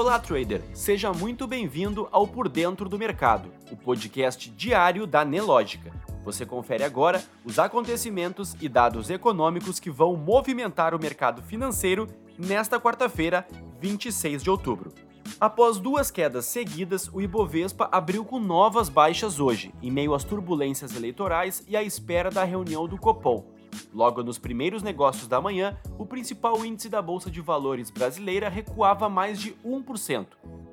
Olá, trader! Seja muito bem-vindo ao Por Dentro do Mercado, o podcast diário da Nelógica. Você confere agora os acontecimentos e dados econômicos que vão movimentar o mercado financeiro nesta quarta-feira, 26 de outubro. Após duas quedas seguidas, o Ibovespa abriu com novas baixas hoje, em meio às turbulências eleitorais e à espera da reunião do Copom. Logo nos primeiros negócios da manhã, o principal índice da Bolsa de Valores brasileira recuava mais de 1%,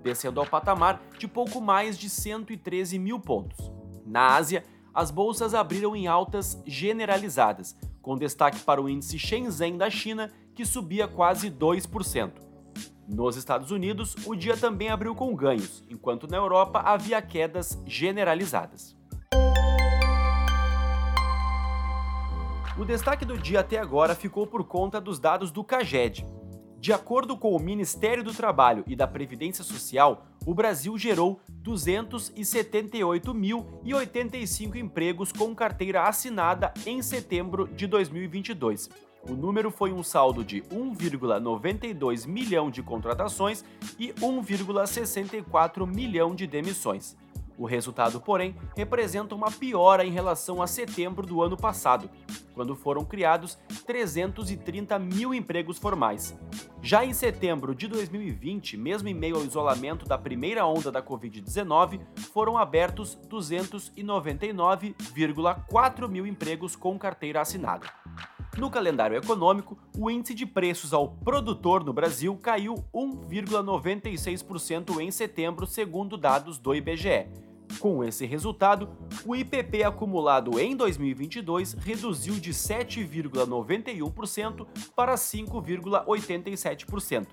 descendo ao patamar de pouco mais de 113 mil pontos. Na Ásia, as bolsas abriram em altas generalizadas, com destaque para o índice Shenzhen da China, que subia quase 2%. Nos Estados Unidos, o dia também abriu com ganhos, enquanto na Europa havia quedas generalizadas. O destaque do dia até agora ficou por conta dos dados do CAGED. De acordo com o Ministério do Trabalho e da Previdência Social, o Brasil gerou 278.085 empregos com carteira assinada em setembro de 2022. O número foi um saldo de 1,92 milhão de contratações e 1,64 milhão de demissões. O resultado, porém, representa uma piora em relação a setembro do ano passado, quando foram criados 330 mil empregos formais. Já em setembro de 2020, mesmo em meio ao isolamento da primeira onda da Covid-19, foram abertos 299,4 mil empregos com carteira assinada. No calendário econômico, o índice de preços ao produtor no Brasil caiu 1,96% em setembro, segundo dados do IBGE. Com esse resultado, o IPP acumulado em 2022 reduziu de 7,91% para 5,87%.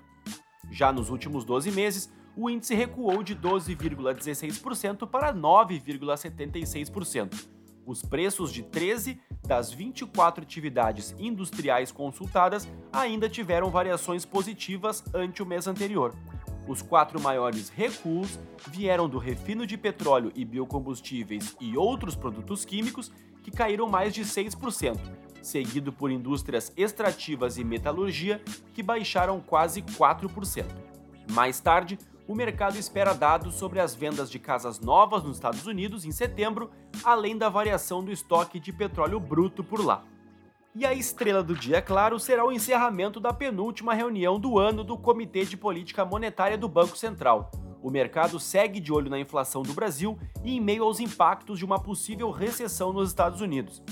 Já nos últimos 12 meses, o índice recuou de 12,16% para 9,76%. Os preços de 13 das 24 atividades industriais consultadas ainda tiveram variações positivas ante o mês anterior. Os quatro maiores recuos vieram do refino de petróleo e biocombustíveis e outros produtos químicos, que caíram mais de 6%, seguido por indústrias extrativas e metalurgia, que baixaram quase 4%. Mais tarde, o mercado espera dados sobre as vendas de casas novas nos Estados Unidos em setembro, além da variação do estoque de petróleo bruto por lá. E a estrela do dia, claro, será o encerramento da penúltima reunião do ano do Comitê de Política Monetária do Banco Central. O mercado segue de olho na inflação do Brasil e em meio aos impactos de uma possível recessão nos Estados Unidos.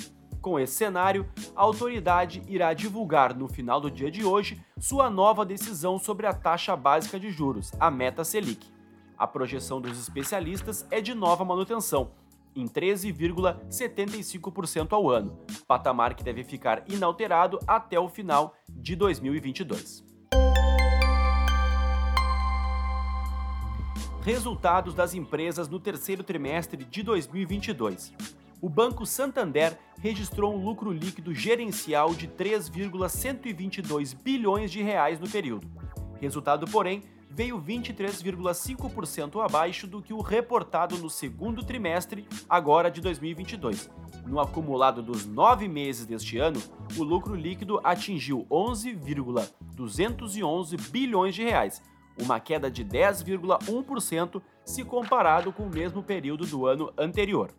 Com esse cenário, a autoridade irá divulgar no final do dia de hoje sua nova decisão sobre a taxa básica de juros, a meta Selic. A projeção dos especialistas é de nova manutenção, em 13,75% ao ano, patamar que deve ficar inalterado até o final de 2022. Resultados das empresas no terceiro trimestre de 2022. O Banco Santander registrou um lucro líquido gerencial de 3,122 bilhões de reais no período. Resultado, porém, veio 23,5% abaixo do que o reportado no segundo trimestre, agora de 2022. No acumulado dos nove meses deste ano, o lucro líquido atingiu 11,211 bilhões de reais, uma queda de 10,1% se comparado com o mesmo período do ano anterior.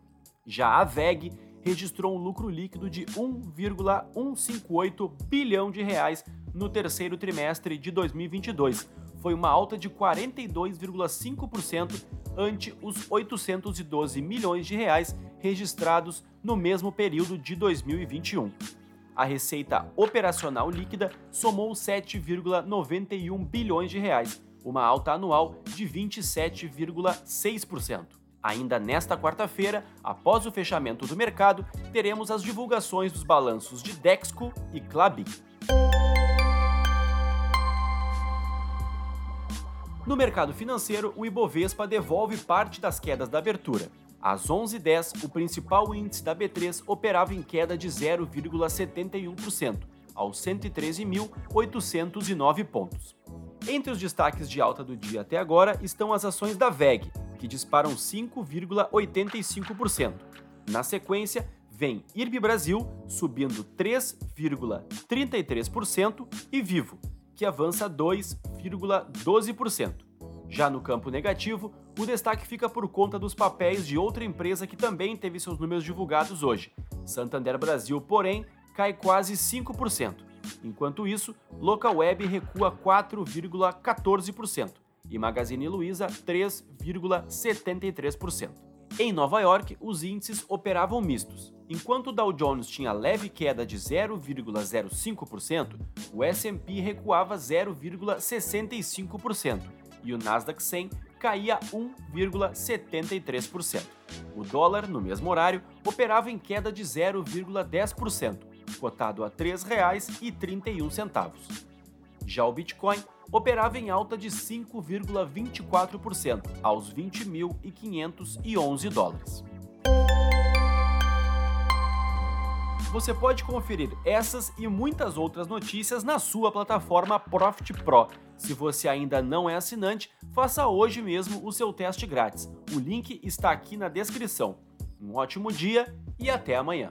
Já a VEG registrou um lucro líquido de 1,158 bilhão de reais no terceiro trimestre de 2022, foi uma alta de 42,5% ante os 812 milhões de reais registrados no mesmo período de 2021. A receita operacional líquida somou 7,91 bilhões de reais, uma alta anual de 27,6%. Ainda nesta quarta-feira, após o fechamento do mercado, teremos as divulgações dos balanços de Dexco e Clabin. No mercado financeiro, o Ibovespa devolve parte das quedas da abertura. Às 11h10, o principal índice da B3 operava em queda de 0,71%, aos 113.809 pontos. Entre os destaques de alta do dia até agora estão as ações da VEG, que disparam 5,85%. Na sequência, vem IRB Brasil, subindo 3,33%, e Vivo, que avança 2,12%. Já no campo negativo, o destaque fica por conta dos papéis de outra empresa que também teve seus números divulgados hoje. Santander Brasil, porém, cai quase 5%. Enquanto isso, Localweb recua 4,14% e Magazine Luiza 3,73%. Em Nova York, os índices operavam mistos. Enquanto o Dow Jones tinha leve queda de 0,05%, o S&P recuava 0,65% e o Nasdaq 100 caía 1,73%. O dólar, no mesmo horário, operava em queda de 0,10%, cotado a R$ 3,31. Já o Bitcoin operava em alta de 5,24% aos 20.511 dólares. Você pode conferir essas e muitas outras notícias na sua plataforma Profit Pro. Se você ainda não é assinante, faça hoje mesmo o seu teste grátis. O link está aqui na descrição. Um ótimo dia e até amanhã.